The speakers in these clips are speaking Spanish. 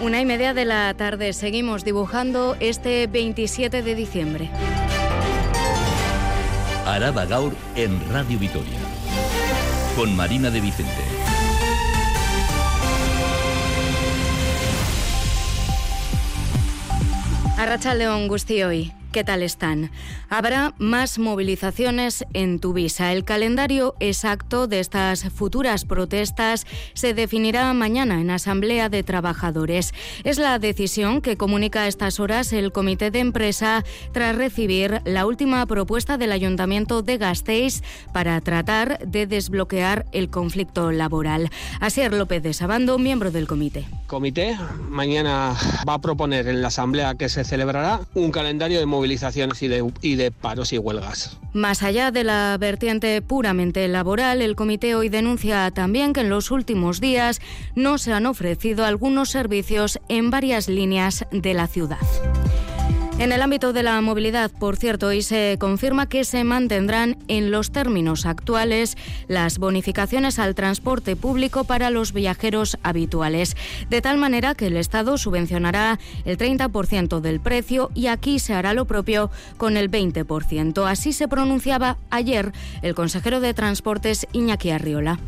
Una y media de la tarde seguimos dibujando este 27 de diciembre. Araba Gaur en Radio Vitoria. Con Marina de Vicente. Arracha León hoy. ¿Qué tal están? Habrá más movilizaciones en Tuvisa. El calendario exacto de estas futuras protestas se definirá mañana en Asamblea de Trabajadores. Es la decisión que comunica a estas horas el Comité de Empresa tras recibir la última propuesta del Ayuntamiento de Gasteiz para tratar de desbloquear el conflicto laboral. Asier López de Sabando, miembro del comité. Comité mañana va a proponer en la Asamblea que se celebrará un calendario de movilizaciones movilizaciones y de, y de paros y huelgas. Más allá de la vertiente puramente laboral, el comité hoy denuncia también que en los últimos días no se han ofrecido algunos servicios en varias líneas de la ciudad. En el ámbito de la movilidad, por cierto, hoy se confirma que se mantendrán en los términos actuales las bonificaciones al transporte público para los viajeros habituales, de tal manera que el Estado subvencionará el 30% del precio y aquí se hará lo propio con el 20%. Así se pronunciaba ayer el consejero de Transportes Iñaki Arriola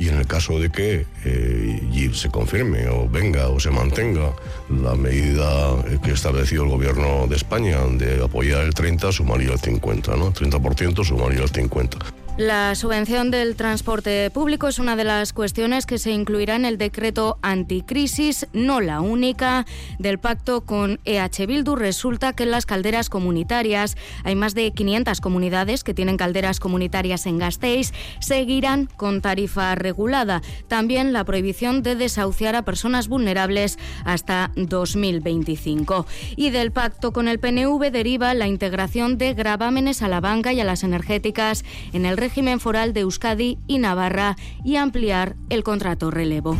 y en el caso de que eh, se confirme o venga o se mantenga la medida que ha establecido el gobierno de España de apoyar el 30 sumaría el 50, ¿no? 30% sumaría el 50. La subvención del transporte público es una de las cuestiones que se incluirá en el decreto anticrisis, no la única, del pacto con EH Bildu. Resulta que en las calderas comunitarias, hay más de 500 comunidades que tienen calderas comunitarias en Gasteiz, seguirán con tarifa regulada. También la prohibición de desahuciar a personas vulnerables hasta 2025. Y del pacto con el PNV deriva la integración de gravámenes a la banca y a las energéticas en el régimen foral de Euskadi y Navarra y ampliar el contrato relevo.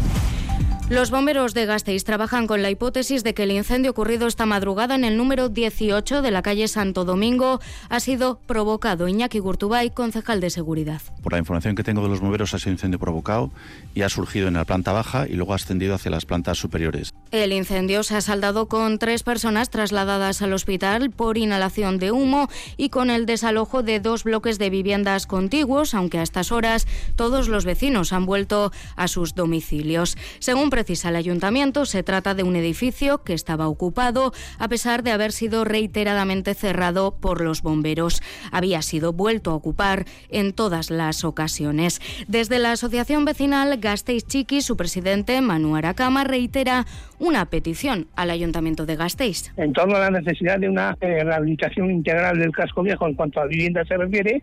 Los bomberos de Gasteiz trabajan con la hipótesis de que el incendio ocurrido esta madrugada en el número 18 de la calle Santo Domingo ha sido provocado. Iñaki Gurtubay, concejal de seguridad. Por la información que tengo de los bomberos, ha sido incendio provocado y ha surgido en la planta baja y luego ha ascendido hacia las plantas superiores. El incendio se ha saldado con tres personas trasladadas al hospital por inhalación de humo y con el desalojo de dos bloques de viviendas contiguos, aunque a estas horas todos los vecinos han vuelto a sus domicilios. Según precisa el ayuntamiento, se trata de un edificio que estaba ocupado a pesar de haber sido reiteradamente cerrado por los bomberos. Había sido vuelto a ocupar en todas las ocasiones. Desde la asociación vecinal Gasteiz Chiqui, su presidente Manu Aracama reitera una petición al Ayuntamiento de Gasteiz. En torno a la necesidad de una eh, rehabilitación integral del casco viejo en cuanto a vivienda se refiere,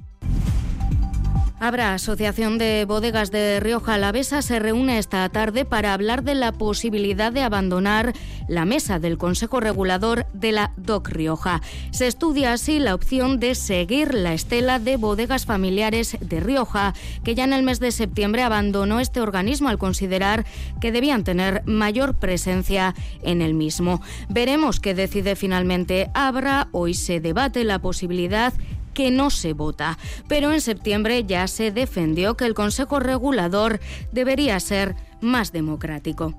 Habrá Asociación de Bodegas de Rioja Alavesa se reúne esta tarde para hablar de la posibilidad de abandonar la mesa del Consejo Regulador de la DOC Rioja. Se estudia así la opción de seguir la estela de bodegas familiares de Rioja, que ya en el mes de septiembre abandonó este organismo al considerar que debían tener mayor presencia en el mismo. Veremos qué decide finalmente Abra. Hoy se debate la posibilidad que no se vota. Pero en septiembre ya se defendió que el Consejo Regulador debería ser más democrático.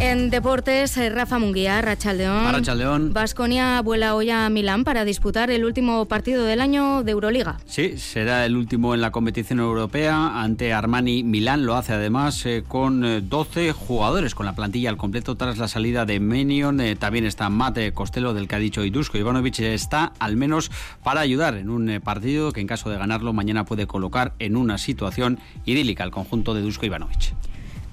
En deportes, eh, Rafa Munguía, Rachaldeón. Rachaldeón. Vasconia vuela hoy a Milán para disputar el último partido del año de Euroliga. Sí, será el último en la competición europea ante Armani Milán. Lo hace además eh, con 12 eh, jugadores, con la plantilla al completo tras la salida de Menion. también está Mate Costello, del que ha dicho Idusko. Ivanovic está al menos para ayudar en un partido que en caso de ganarlo mañana puede colocar en una situación idílica al conjunto de Dusko Ivanovic.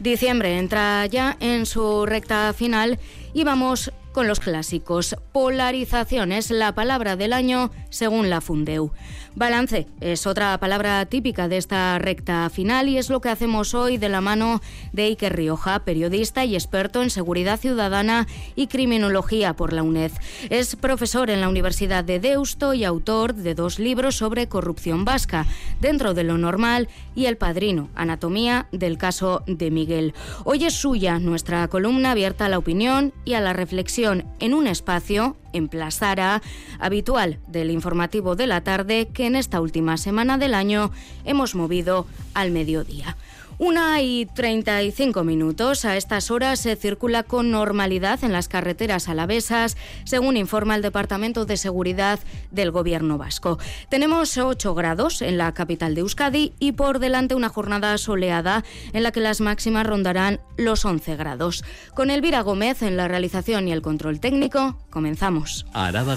Diciembre entra ya en su recta final y vamos con los clásicos. Polarización es la palabra del año según la Fundeu. Balance es otra palabra típica de esta recta final y es lo que hacemos hoy de la mano de Iker Rioja, periodista y experto en seguridad ciudadana y criminología por la UNED. Es profesor en la Universidad de Deusto y autor de dos libros sobre corrupción vasca, Dentro de lo normal y El Padrino, Anatomía del caso de Miguel. Hoy es suya nuestra columna abierta a la opinión y a la reflexión en un espacio en Plazara, habitual del informativo de la tarde que en esta última semana del año hemos movido al mediodía. Una y 35 minutos. A estas horas se circula con normalidad en las carreteras alavesas, según informa el Departamento de Seguridad del Gobierno vasco. Tenemos 8 grados en la capital de Euskadi y por delante una jornada soleada en la que las máximas rondarán los 11 grados. Con Elvira Gómez en la realización y el control técnico, comenzamos. Araba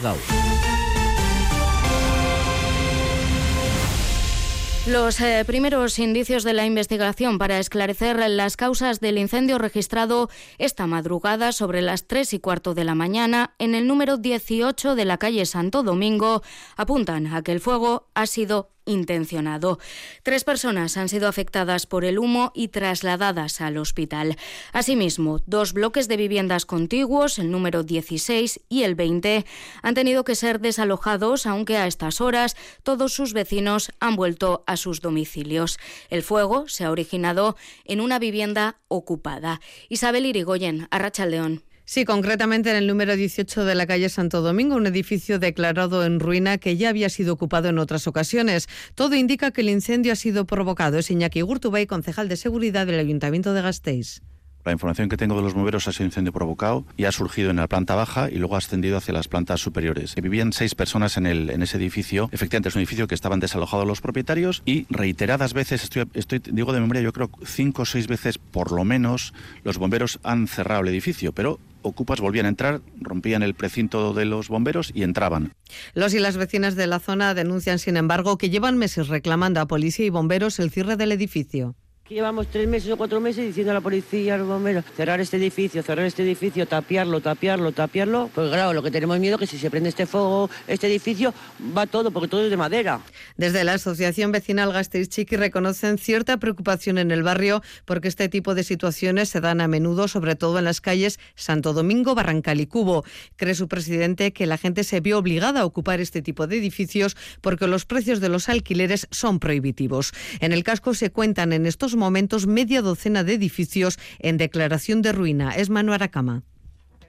Los eh, primeros indicios de la investigación para esclarecer las causas del incendio registrado esta madrugada sobre las 3 y cuarto de la mañana en el número 18 de la calle Santo Domingo apuntan a que el fuego ha sido intencionado. Tres personas han sido afectadas por el humo y trasladadas al hospital. Asimismo, dos bloques de viviendas contiguos, el número 16 y el 20, han tenido que ser desalojados, aunque a estas horas todos sus vecinos han vuelto a sus domicilios. El fuego se ha originado en una vivienda ocupada. Isabel Irigoyen, Arrachaldeón. Sí, concretamente en el número 18 de la calle Santo Domingo, un edificio declarado en ruina que ya había sido ocupado en otras ocasiones. Todo indica que el incendio ha sido provocado. Es Iñaki Gurtubay, concejal de seguridad del Ayuntamiento de Gasteiz. La información que tengo de los bomberos ha sido incendio provocado y ha surgido en la planta baja y luego ha ascendido hacia las plantas superiores. Vivían seis personas en, el, en ese edificio. Efectivamente, es un edificio que estaban desalojados los propietarios y reiteradas veces, estoy digo de memoria, yo creo cinco o seis veces por lo menos, los bomberos han cerrado el edificio, pero ocupas volvían a entrar, rompían el precinto de los bomberos y entraban. Los y las vecinas de la zona denuncian, sin embargo, que llevan meses reclamando a policía y bomberos el cierre del edificio. Llevamos tres meses o cuatro meses diciendo a la policía, a los bomberos, cerrar este edificio, cerrar este edificio, tapiarlo, tapiarlo, tapiarlo. Pues claro, lo que tenemos miedo es que si se prende este fuego, este edificio, va todo, porque todo es de madera. Desde la Asociación Vecinal Gasteiz Chiqui reconocen cierta preocupación en el barrio porque este tipo de situaciones se dan a menudo, sobre todo en las calles Santo Domingo, Barrancal y Cubo. Cree su presidente que la gente se vio obligada a ocupar este tipo de edificios porque los precios de los alquileres son prohibitivos. En el casco se cuentan en estos momentos media docena de edificios en declaración de ruina. Es Manu Aracama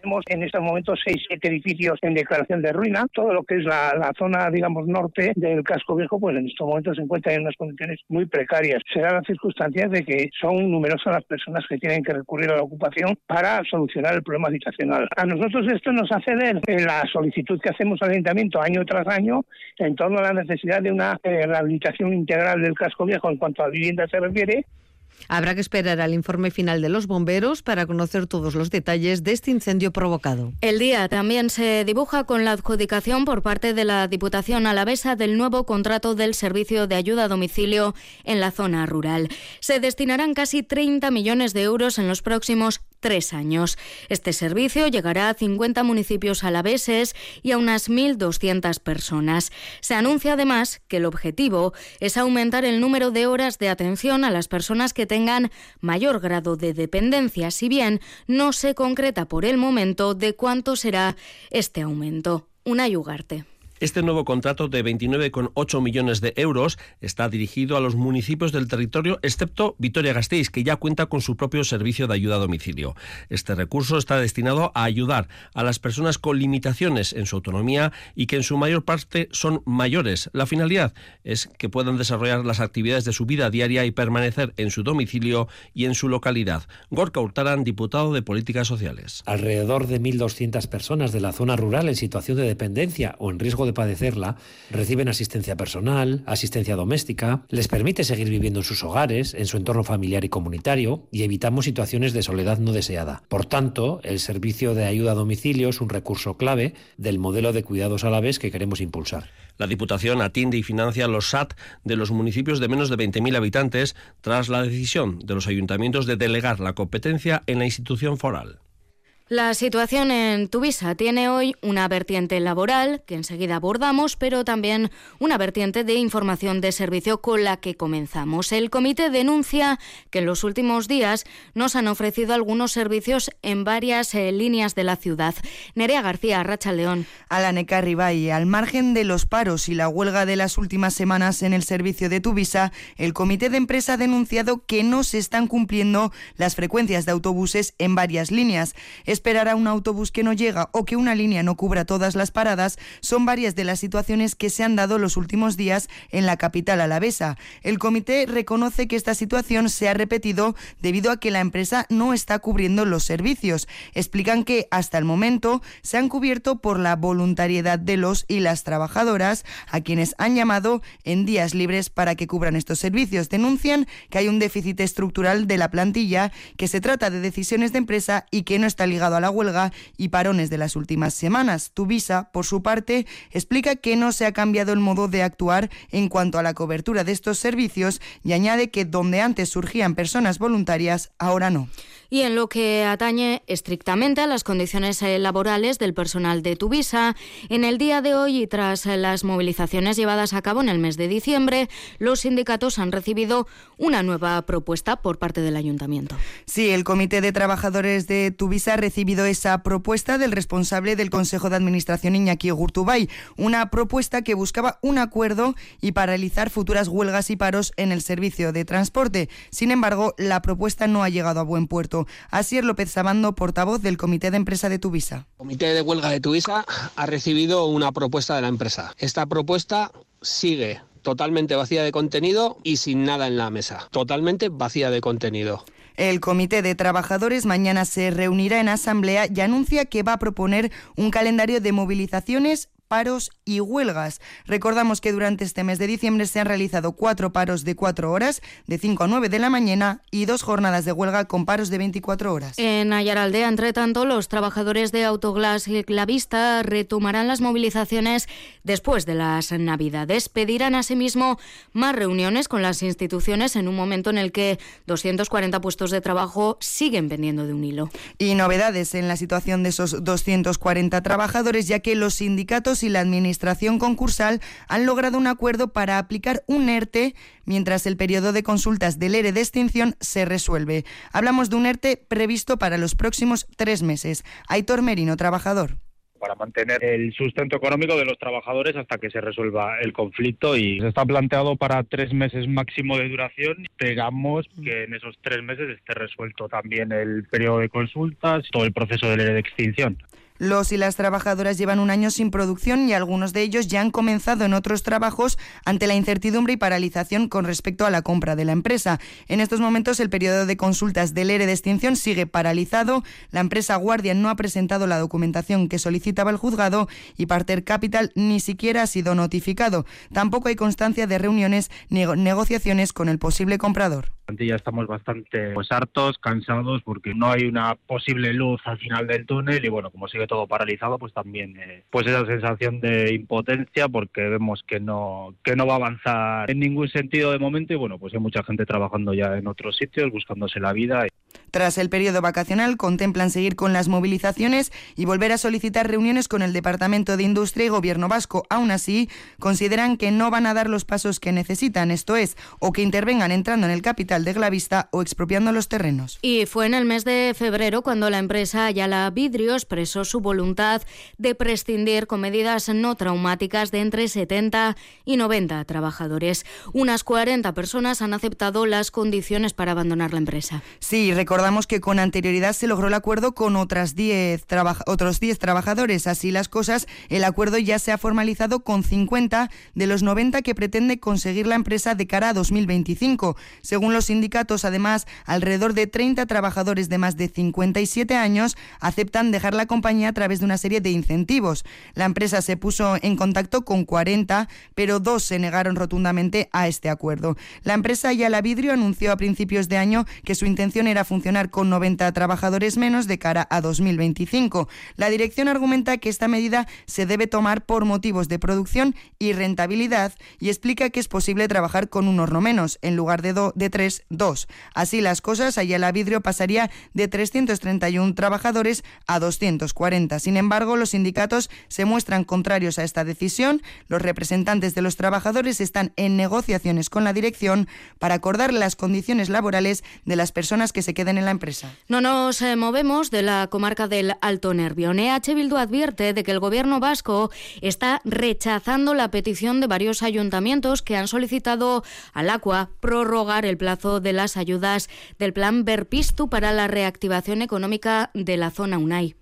tenemos en estos momentos seis, siete edificios en declaración de ruina. Todo lo que es la, zona, digamos, norte del casco viejo, pues en estos momentos se encuentra en unas condiciones muy precarias. Será la circunstancia de que son numerosas las personas que tienen que recurrir a la ocupación para solucionar el problema habitacional. A nosotros esto nos hace ver la solicitud que hacemos al ayuntamiento año tras año en torno a la necesidad de una eh, rehabilitación integral del casco viejo en cuanto a vivienda se refiere Habrá que esperar al informe final de los bomberos para conocer todos los detalles de este incendio provocado. El día también se dibuja con la adjudicación por parte de la Diputación Alavesa del nuevo contrato del servicio de ayuda a domicilio en la zona rural. Se destinarán casi 30 millones de euros en los próximos tres años. Este servicio llegará a 50 municipios alaveses y a unas 1.200 personas. Se anuncia además que el objetivo es aumentar el número de horas de atención a las personas que tengan mayor grado de dependencia, si bien no se concreta por el momento de cuánto será este aumento. Una yugarte. Este nuevo contrato de 29,8 millones de euros está dirigido a los municipios del territorio, excepto Vitoria-Gasteiz, que ya cuenta con su propio servicio de ayuda a domicilio. Este recurso está destinado a ayudar a las personas con limitaciones en su autonomía y que en su mayor parte son mayores. La finalidad es que puedan desarrollar las actividades de su vida diaria y permanecer en su domicilio y en su localidad. Gorka Hurtaran, diputado de Políticas Sociales. Alrededor de 1.200 personas de la zona rural en situación de dependencia o en riesgo de padecerla, reciben asistencia personal, asistencia doméstica, les permite seguir viviendo en sus hogares, en su entorno familiar y comunitario, y evitamos situaciones de soledad no deseada. Por tanto, el servicio de ayuda a domicilio es un recurso clave del modelo de cuidados a la vez que queremos impulsar. La Diputación atiende y financia los SAT de los municipios de menos de 20.000 habitantes tras la decisión de los ayuntamientos de delegar la competencia en la institución foral. La situación en Tuvisa tiene hoy una vertiente laboral, que enseguida abordamos, pero también una vertiente de información de servicio con la que comenzamos. El comité denuncia que en los últimos días nos han ofrecido algunos servicios en varias eh, líneas de la ciudad. Nerea García, Racha León. Alaneca Ribay, al margen de los paros y la huelga de las últimas semanas en el servicio de Tuvisa, el comité de empresa ha denunciado que no se están cumpliendo las frecuencias de autobuses en varias líneas esperar a un autobús que no llega o que una línea no cubra todas las paradas son varias de las situaciones que se han dado los últimos días en la capital alavesa. El comité reconoce que esta situación se ha repetido debido a que la empresa no está cubriendo los servicios. Explican que hasta el momento se han cubierto por la voluntariedad de los y las trabajadoras, a quienes han llamado en días libres para que cubran estos servicios. Denuncian que hay un déficit estructural de la plantilla, que se trata de decisiones de empresa y que no está ligado a la huelga y parones de las últimas semanas. Tuvisa, por su parte, explica que no se ha cambiado el modo de actuar en cuanto a la cobertura de estos servicios y añade que donde antes surgían personas voluntarias, ahora no. Y en lo que atañe estrictamente a las condiciones eh, laborales del personal de Tuvisa, en el día de hoy y tras las movilizaciones llevadas a cabo en el mes de diciembre, los sindicatos han recibido una nueva propuesta por parte del ayuntamiento. Sí, el Comité de Trabajadores de Tuvisa ha recibido esa propuesta del responsable del Consejo de Administración Iñaki Gurtubay, una propuesta que buscaba un acuerdo y paralizar futuras huelgas y paros en el servicio de transporte. Sin embargo, la propuesta no ha llegado a buen puerto. Así es López Sabando, portavoz del Comité de Empresa de Tuvisa. El Comité de Huelga de Tuvisa ha recibido una propuesta de la empresa. Esta propuesta sigue totalmente vacía de contenido y sin nada en la mesa. Totalmente vacía de contenido. El Comité de Trabajadores mañana se reunirá en asamblea y anuncia que va a proponer un calendario de movilizaciones paros y huelgas. Recordamos que durante este mes de diciembre se han realizado cuatro paros de cuatro horas, de 5 a 9 de la mañana, y dos jornadas de huelga con paros de 24 horas. En Ayaraldea, entre tanto, los trabajadores de Autoglass y Clavista retomarán las movilizaciones después de las Navidades. Pedirán asimismo más reuniones con las instituciones en un momento en el que 240 puestos de trabajo siguen pendiendo de un hilo. Y novedades en la situación de esos 240 trabajadores, ya que los sindicatos y la Administración concursal han logrado un acuerdo para aplicar un ERTE mientras el periodo de consultas del ERE de extinción se resuelve. Hablamos de un ERTE previsto para los próximos tres meses. Aitor Merino, trabajador para mantener el sustento económico de los trabajadores hasta que se resuelva el conflicto y está planteado para tres meses máximo de duración. Esperamos que en esos tres meses esté resuelto también el periodo de consultas, todo el proceso del ERE de extinción. Los y las trabajadoras llevan un año sin producción y algunos de ellos ya han comenzado en otros trabajos ante la incertidumbre y paralización con respecto a la compra de la empresa. En estos momentos el periodo de consultas del ERE de extinción sigue paralizado. La empresa Guardian no ha presentado la documentación que solicitaba el juzgado y Parter Capital ni siquiera ha sido notificado. Tampoco hay constancia de reuniones ni negociaciones con el posible comprador. Ya estamos bastante pues, hartos, cansados, porque no hay una posible luz al final del túnel y bueno, como sigue todo paralizado, pues también eh, pues esa sensación de impotencia porque vemos que no, que no va a avanzar en ningún sentido de momento y bueno, pues hay mucha gente trabajando ya en otros sitios, buscándose la vida. Tras el periodo vacacional, contemplan seguir con las movilizaciones y volver a solicitar reuniones con el Departamento de Industria y Gobierno vasco. Aún así, consideran que no van a dar los pasos que necesitan, esto es, o que intervengan entrando en el capital de Glavista o expropiando los terrenos. Y fue en el mes de febrero cuando la empresa Ayala Vidrio expresó su voluntad de prescindir con medidas no traumáticas de entre 70 y 90 trabajadores. Unas 40 personas han aceptado las condiciones para abandonar la empresa. Sí, recordamos que con anterioridad se logró el acuerdo con otras 10 otros 10 trabajadores. Así las cosas, el acuerdo ya se ha formalizado con 50 de los 90 que pretende conseguir la empresa de cara a 2025. Según los sindicatos, además, alrededor de 30 trabajadores de más de 57 años aceptan dejar la compañía a través de una serie de incentivos. La empresa se puso en contacto con 40, pero dos se negaron rotundamente a este acuerdo. La empresa Yala Vidrio anunció a principios de año que su intención era funcionar con 90 trabajadores menos de cara a 2025. La dirección argumenta que esta medida se debe tomar por motivos de producción y rentabilidad y explica que es posible trabajar con un horno menos en lugar de, de tres, dos. Así las cosas, Ayala Vidrio pasaría de 331 trabajadores a 240. Sin embargo, los sindicatos se muestran contrarios a esta decisión. Los representantes de los trabajadores están en negociaciones con la dirección para acordar las condiciones laborales de las personas que se queden en la empresa. No nos eh, movemos de la comarca del Alto Nervión. EH Bildu advierte de que el gobierno vasco está rechazando la petición de varios ayuntamientos que han solicitado al Aqua prorrogar el plazo de las ayudas del plan Berpistu para la reactivación económica de la zona UNAI.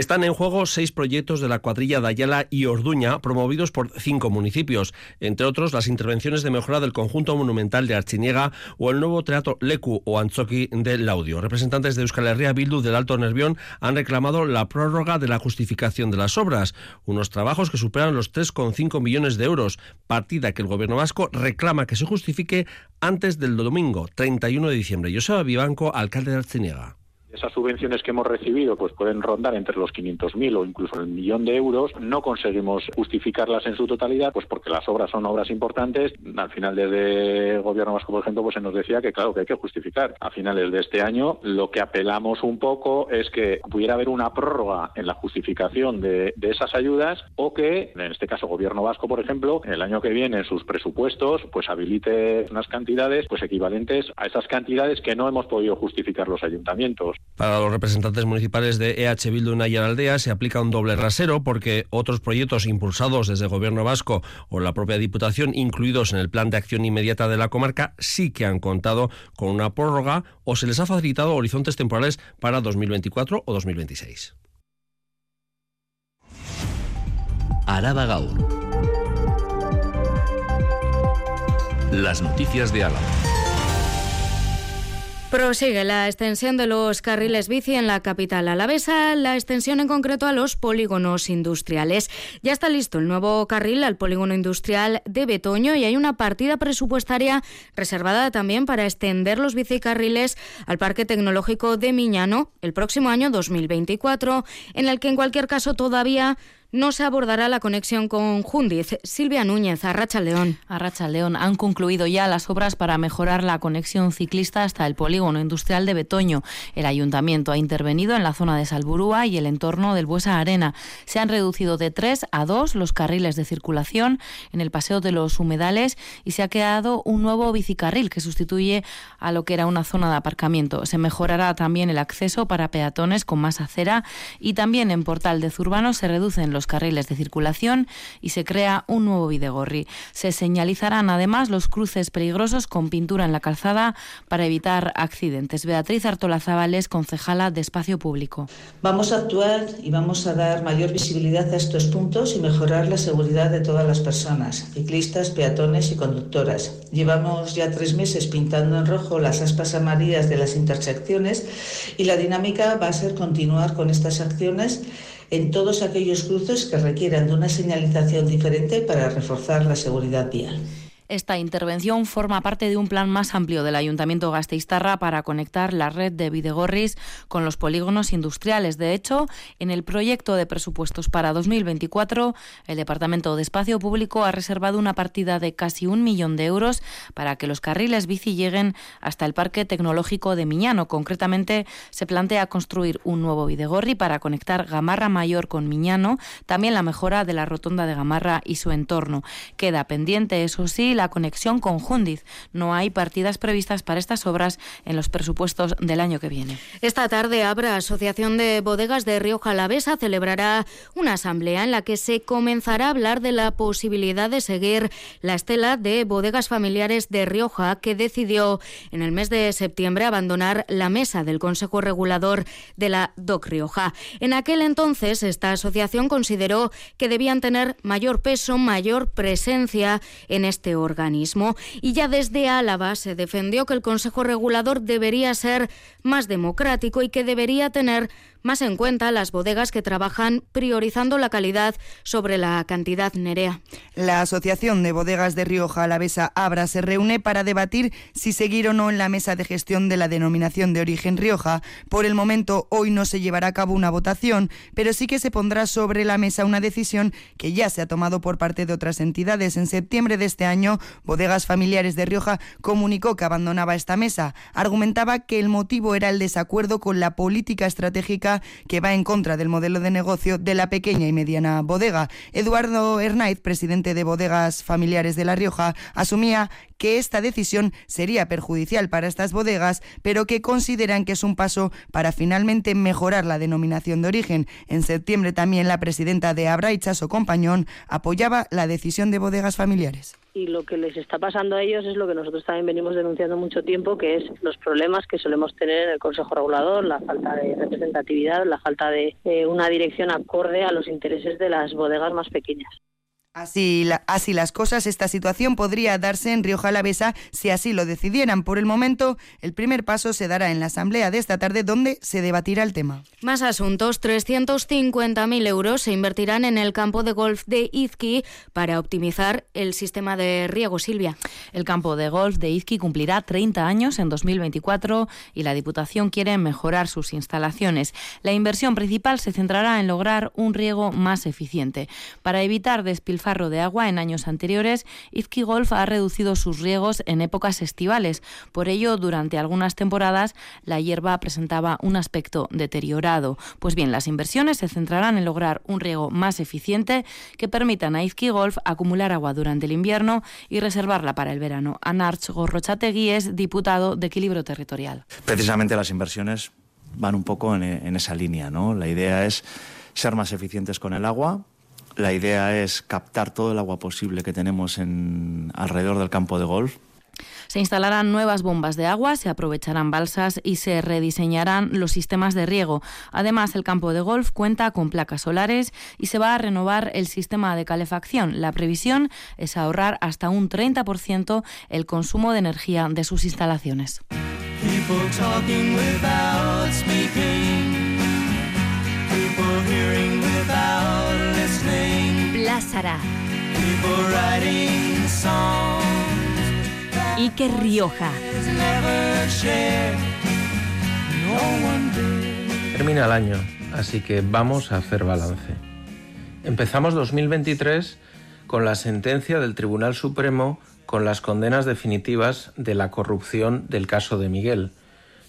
Están en juego seis proyectos de la cuadrilla de Ayala y Orduña, promovidos por cinco municipios, entre otros las intervenciones de mejora del conjunto monumental de Archiniega o el nuevo teatro Lecu o Anzoki de Laudio. Representantes de Euskal Herria Bildu del Alto Nervión han reclamado la prórroga de la justificación de las obras, unos trabajos que superan los 3,5 millones de euros, partida que el gobierno vasco reclama que se justifique antes del domingo 31 de diciembre. Joseba Vivanco, alcalde de Archiniega. Esas subvenciones que hemos recibido pues pueden rondar entre los 500.000 o incluso el millón de euros. No conseguimos justificarlas en su totalidad, pues porque las obras son obras importantes. Al final desde el Gobierno vasco, por ejemplo, pues se nos decía que claro que hay que justificar. A finales de este año lo que apelamos un poco es que pudiera haber una prórroga en la justificación de, de esas ayudas o que, en este caso, Gobierno vasco, por ejemplo, el año que viene en sus presupuestos pues habilite unas cantidades pues equivalentes a esas cantidades que no hemos podido justificar los ayuntamientos. Para los representantes municipales de EH Bildu en Aldea se aplica un doble rasero porque otros proyectos impulsados desde el Gobierno vasco o la propia Diputación, incluidos en el plan de acción inmediata de la comarca, sí que han contado con una prórroga o se les ha facilitado horizontes temporales para 2024 o 2026. Araba Gaur. Las noticias de Álava. Prosigue la extensión de los carriles bici en la capital alavesa, la extensión en concreto a los polígonos industriales. Ya está listo el nuevo carril al polígono industrial de Betoño y hay una partida presupuestaria reservada también para extender los bicicarriles al Parque Tecnológico de Miñano el próximo año 2024, en el que en cualquier caso todavía no se abordará la conexión con Jundiz. Silvia Núñez, Arracha León. Arracha León han concluido ya las obras para mejorar la conexión ciclista hasta el polígono industrial de Betoño. El ayuntamiento ha intervenido en la zona de Salburúa y el entorno del Buesa Arena. Se han reducido de tres a dos los carriles de circulación en el paseo de los humedales y se ha creado un nuevo bicicarril que sustituye a lo que era una zona de aparcamiento. Se mejorará también el acceso para peatones con más acera y también en Portal de Zurbano se reducen los carriles de circulación y se crea un nuevo Videgorri. Se señalizarán además los cruces peligrosos con pintura en la calzada para evitar accidentes. Beatriz Artolazabales, concejala de Espacio Público. Vamos a actuar y vamos a dar mayor visibilidad a estos puntos y mejorar la seguridad de todas las personas, ciclistas, peatones y conductoras. Llevamos ya tres meses pintando en rojo las aspas amarillas de las intersecciones y la dinámica va a ser continuar con estas acciones en todos aquellos cruces que requieran de una señalización diferente para reforzar la seguridad vial. Esta intervención forma parte de un plan más amplio del Ayuntamiento Gasteiztarra para conectar la red de Videgorris con los polígonos industriales. De hecho, en el proyecto de presupuestos para 2024, el Departamento de Espacio Público ha reservado una partida de casi un millón de euros para que los carriles bici lleguen hasta el Parque Tecnológico de Miñano. Concretamente, se plantea construir un nuevo Videgorri para conectar Gamarra Mayor con Miñano, también la mejora de la rotonda de Gamarra y su entorno. Queda pendiente, eso sí, conexión con Jundiz. No hay partidas previstas para estas obras en los presupuestos del año que viene. Esta tarde Abra Asociación de Bodegas de Río Jalavesa celebrará una asamblea en la que se comenzará a hablar de la posibilidad de seguir la estela de bodegas familiares de Rioja que decidió en el mes de septiembre abandonar la mesa del Consejo Regulador de la DOC Rioja. En aquel entonces esta asociación consideró que debían tener mayor peso, mayor presencia en este órgano organismo. Y ya desde Álava se defendió que el Consejo Regulador debería ser más democrático y que debería tener más en cuenta las bodegas que trabajan priorizando la calidad sobre la cantidad nerea. La Asociación de Bodegas de Rioja Alavesa Abra se reúne para debatir si seguir o no en la mesa de gestión de la denominación de origen Rioja. Por el momento, hoy no se llevará a cabo una votación, pero sí que se pondrá sobre la mesa una decisión que ya se ha tomado por parte de otras entidades. En septiembre de este año, Bodegas Familiares de Rioja comunicó que abandonaba esta mesa. Argumentaba que el motivo era el desacuerdo con la política estratégica que va en contra del modelo de negocio de la pequeña y mediana bodega. Eduardo Hernaiz, presidente de Bodegas Familiares de La Rioja, asumía que esta decisión sería perjudicial para estas bodegas, pero que consideran que es un paso para finalmente mejorar la denominación de origen. En septiembre también la presidenta de Abraichas o Compañón apoyaba la decisión de bodegas familiares y lo que les está pasando a ellos es lo que nosotros también venimos denunciando mucho tiempo, que es los problemas que solemos tener en el Consejo Regulador, la falta de representatividad, la falta de una dirección acorde a los intereses de las bodegas más pequeñas. Así, así las cosas, esta situación podría darse en Rioja Alavesa si así lo decidieran. Por el momento, el primer paso se dará en la asamblea de esta tarde donde se debatirá el tema. Más asuntos. 350.000 euros se invertirán en el campo de golf de Izqui para optimizar el sistema de riego. Silvia. El campo de golf de Izqui cumplirá 30 años en 2024 y la Diputación quiere mejorar sus instalaciones. La inversión principal se centrará en lograr un riego más eficiente. Para evitar despilfarros farro de agua en años anteriores, Izqui Golf ha reducido sus riegos en épocas estivales. Por ello, durante algunas temporadas, la hierba presentaba un aspecto deteriorado. Pues bien, las inversiones se centrarán en lograr un riego más eficiente que permitan a Izqui Golf acumular agua durante el invierno y reservarla para el verano. Anarch Gorrochategui es diputado de Equilibrio Territorial. Precisamente las inversiones van un poco en, en esa línea, ¿no? La idea es ser más eficientes con el agua, la idea es captar todo el agua posible que tenemos en, alrededor del campo de golf. Se instalarán nuevas bombas de agua, se aprovecharán balsas y se rediseñarán los sistemas de riego. Además, el campo de golf cuenta con placas solares y se va a renovar el sistema de calefacción. La previsión es ahorrar hasta un 30% el consumo de energía de sus instalaciones. Plásara. Iker Rioja. Termina el año, así que vamos a hacer balance. Empezamos 2023 con la sentencia del Tribunal Supremo con las condenas definitivas de la corrupción del caso de Miguel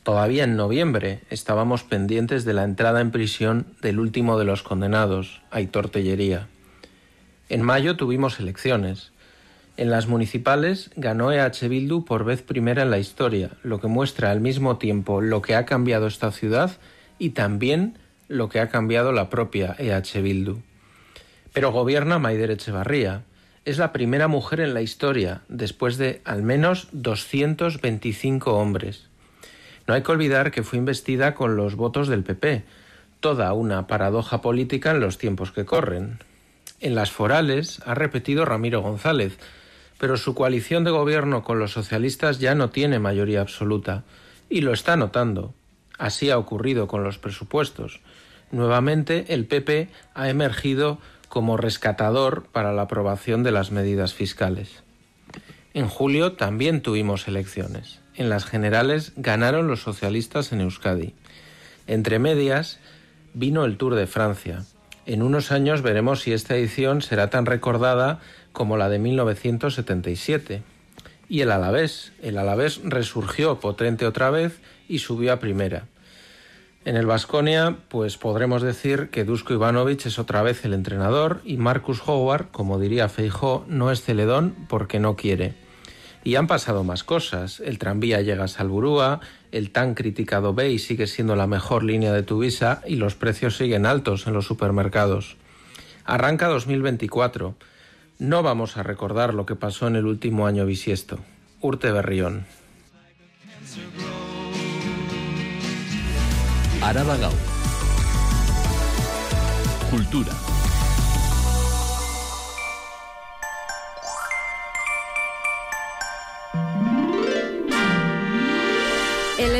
Todavía en noviembre estábamos pendientes de la entrada en prisión del último de los condenados, Aitor Tellería. En mayo tuvimos elecciones. En las municipales ganó EH Bildu por vez primera en la historia, lo que muestra al mismo tiempo lo que ha cambiado esta ciudad y también lo que ha cambiado la propia EH Bildu. Pero gobierna Maider Echevarría. Es la primera mujer en la historia, después de al menos 225 hombres. No hay que olvidar que fue investida con los votos del PP, toda una paradoja política en los tiempos que corren. En las forales ha repetido Ramiro González, pero su coalición de gobierno con los socialistas ya no tiene mayoría absoluta, y lo está notando. Así ha ocurrido con los presupuestos. Nuevamente el PP ha emergido como rescatador para la aprobación de las medidas fiscales. En julio también tuvimos elecciones en las generales ganaron los socialistas en Euskadi. Entre medias vino el Tour de Francia. En unos años veremos si esta edición será tan recordada como la de 1977. Y el Alavés. El Alavés resurgió potente otra vez y subió a primera. En el Vasconia, pues podremos decir que Dusko Ivanovic es otra vez el entrenador y Marcus Howard, como diría Feijó, no es celedón porque no quiere. Y han pasado más cosas. El tranvía llega a Salburúa, el tan criticado BEI sigue siendo la mejor línea de Tuvisa y los precios siguen altos en los supermercados. Arranca 2024. No vamos a recordar lo que pasó en el último año bisiesto. Urte Berrión. Cultura.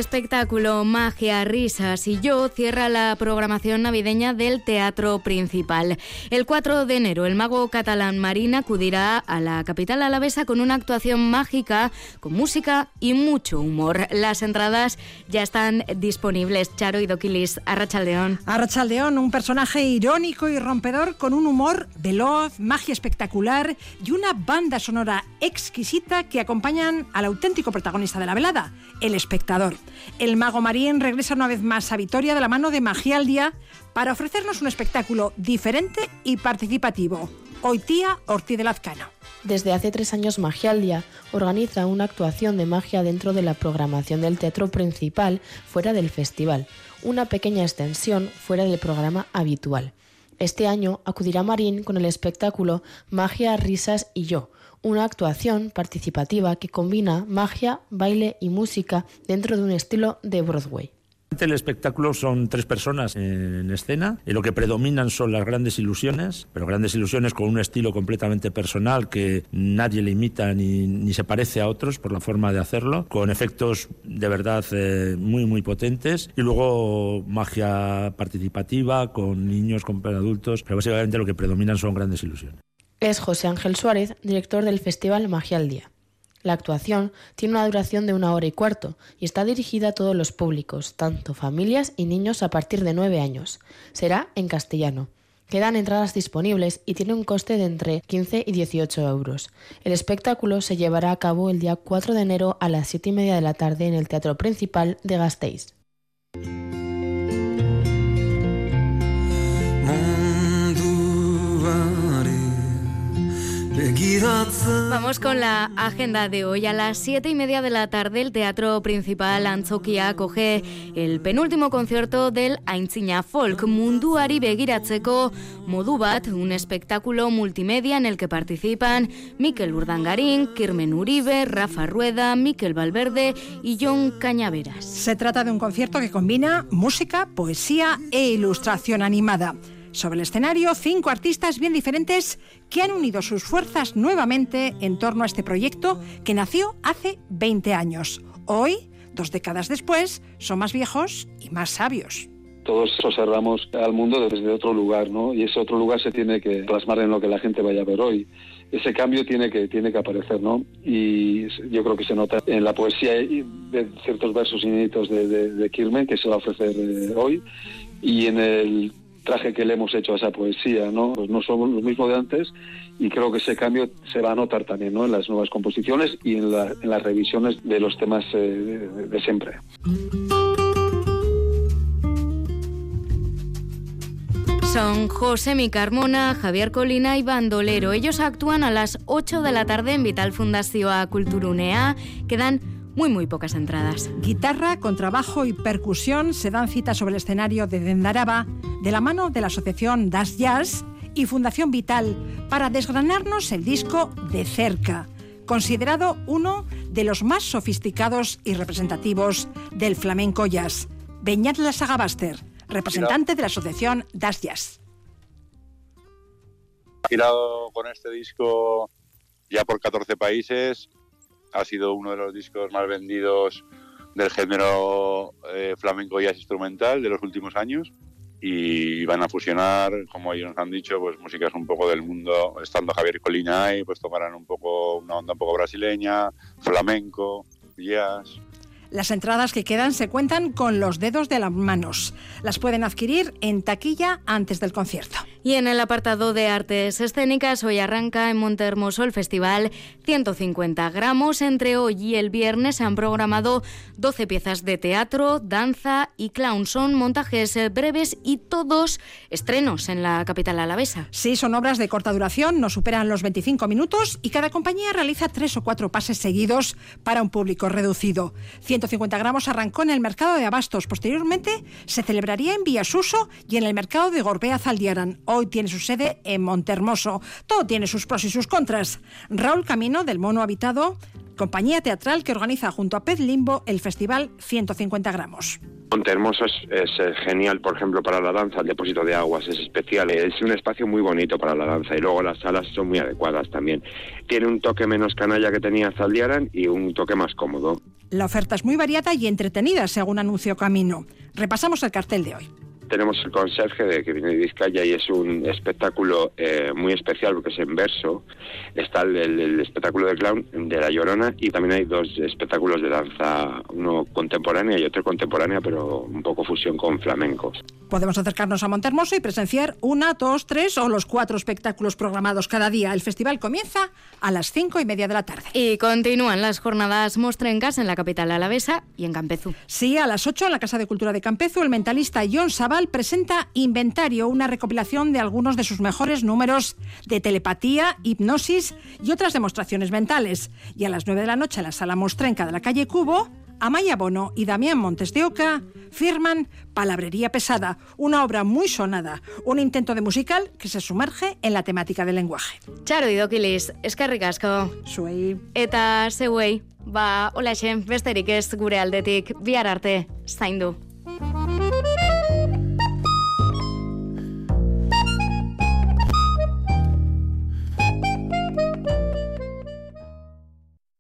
Espectáculo Magia, Risas y Yo cierra la programación navideña del Teatro Principal. El 4 de enero, el mago catalán Marín acudirá a la capital alavesa con una actuación mágica, con música y mucho humor. Las entradas ya están disponibles. Charo y Doquilis, Arrachaldeón. Arrachaldeón, un personaje irónico y rompedor con un humor veloz, magia espectacular y una banda sonora exquisita que acompañan al auténtico protagonista de la velada, el espectador. El Mago Marín regresa una vez más a Vitoria de la mano de Magia al Día para ofrecernos un espectáculo diferente y participativo. Hoy tía Ortiz de Lazcano. Desde hace tres años Magialdia organiza una actuación de magia dentro de la programación del teatro principal fuera del festival, una pequeña extensión fuera del programa habitual. Este año acudirá Marín con el espectáculo Magia, Risas y Yo, una actuación participativa que combina magia, baile y música dentro de un estilo de Broadway. El espectáculo son tres personas en escena y lo que predominan son las grandes ilusiones, pero grandes ilusiones con un estilo completamente personal que nadie le imita ni, se parece a otros por la forma de hacerlo, con efectos de verdad eh, muy muy potentes y luego magia participativa con niños, con adultos, pero básicamente lo que predominan son grandes ilusiones. Es José Ángel Suárez, director del Festival Magia al Día. La actuación tiene una duración de una hora y cuarto y está dirigida a todos los públicos, tanto familias y niños a partir de nueve años. Será en castellano. Quedan entradas disponibles y tiene un coste de entre 15 y 18 euros. El espectáculo se llevará a cabo el día 4 de enero a las 7 y media de la tarde en el Teatro Principal de Gasteiz. Vamos con la agenda de hoy. A las siete y media de la tarde, el Teatro Principal Antzokia acoge el penúltimo concierto del Aintzina Folk, Munduari Begiratzeko Modubat, un espectáculo multimedia en el que participan Miquel Urdangarín, Kirmen Uribe, Rafa Rueda, Miquel Valverde y John Cañaveras. Se trata de un concierto que combina música, poesía e ilustración animada. Sobre el escenario, cinco artistas bien diferentes que han unido sus fuerzas nuevamente en torno a este proyecto que nació hace 20 años. Hoy, dos décadas después, son más viejos y más sabios todos observamos al mundo desde otro lugar, ¿no? Y ese otro lugar se tiene que plasmar en lo que la gente vaya a ver hoy. Ese cambio tiene que tiene que aparecer, ¿no? Y yo creo que se nota en la poesía de ciertos versos inéditos de, de, Kirmen que se va a ofrecer eh, hoy y en el traje que le hemos hecho a esa poesía, ¿no? Pues no somos los mismos de antes y creo que ese cambio se va a notar también, ¿no? En las nuevas composiciones y en, las revisiones de los temas eh, de, siempre. Son José Mi Carmona, Javier Colina y Bandolero. Ellos actúan a las 8 de la tarde en Vital Fundación Culturunea. Quedan muy muy pocas entradas. Guitarra, contrabajo y percusión se dan cita sobre el escenario de Dendaraba de la mano de la asociación Das Jazz y Fundación Vital para desgranarnos el disco de cerca, considerado uno de los más sofisticados y representativos del flamenco jazz. Beñat Lasagabaster, representante de la asociación Das Jazz. Girado con este disco ya por 14 países, ha sido uno de los discos más vendidos del género eh, flamenco jazz instrumental de los últimos años y van a fusionar, como ellos nos han dicho, pues músicas un poco del mundo, estando Javier Colina ahí, pues tocarán un poco una onda un poco brasileña, flamenco, jazz. Las entradas que quedan se cuentan con los dedos de las manos. Las pueden adquirir en taquilla antes del concierto. Y en el apartado de artes escénicas, hoy arranca en Montehermoso el festival 150 gramos. Entre hoy y el viernes se han programado 12 piezas de teatro, danza y clown. Son montajes breves y todos estrenos en la capital alavesa. Sí, son obras de corta duración, no superan los 25 minutos y cada compañía realiza tres o cuatro pases seguidos para un público reducido. 150 gramos arrancó en el mercado de Abastos. Posteriormente se celebraría en Villasuso y en el mercado de Gorbea Zaldiaran. Hoy tiene su sede en Montermoso. Todo tiene sus pros y sus contras. Raúl Camino, del Mono Habitado, compañía teatral que organiza junto a Pez Limbo el festival 150 gramos. Montermoso es, es, eh, genial, por ejemplo, para la danza, el depósito de aguas es especial, es un espacio muy bonito para la danza y luego las salas son muy adecuadas también. Tiene un toque menos canalla que tenía Zaldiaran y un toque más cómodo. La oferta es muy variada y entretenida, según anunció Camino. Repasamos el cartel de hoy tenemos el conserje de que viene de Vizcaya y es un espectáculo eh, muy especial porque es en verso. Está el, espectáculo de clown de La Llorona y también hay dos espectáculos de danza, uno contemporánea y otro contemporánea, pero un poco fusión con flamencos. Podemos acercarnos a Montermoso y presenciar una, dos, tres o los cuatro espectáculos programados cada día. El festival comienza a las cinco y media de la tarde. Y continúan las jornadas Mostrencas en la capital alavesa y en Campezu. Sí, a las ocho en la Casa de Cultura de Campezu, el mentalista John Sabal presenta Inventario, una recopilación de algunos de sus mejores números de telepatía, hipnosis y otras demostraciones mentales. Y a las nueve de la noche en la Sala Mostrenca de la calle Cubo, Amaya Bono y Damián Montes de Oca firman Palabrería Pesada, una obra muy sonada, un intento de musical que se sumerge en la temática del lenguaje. Txaro idokilis, eskerrik asko. Zuei. Eta zeuei, ba, hola besterik ez gure aldetik, bihar arte, zaindu.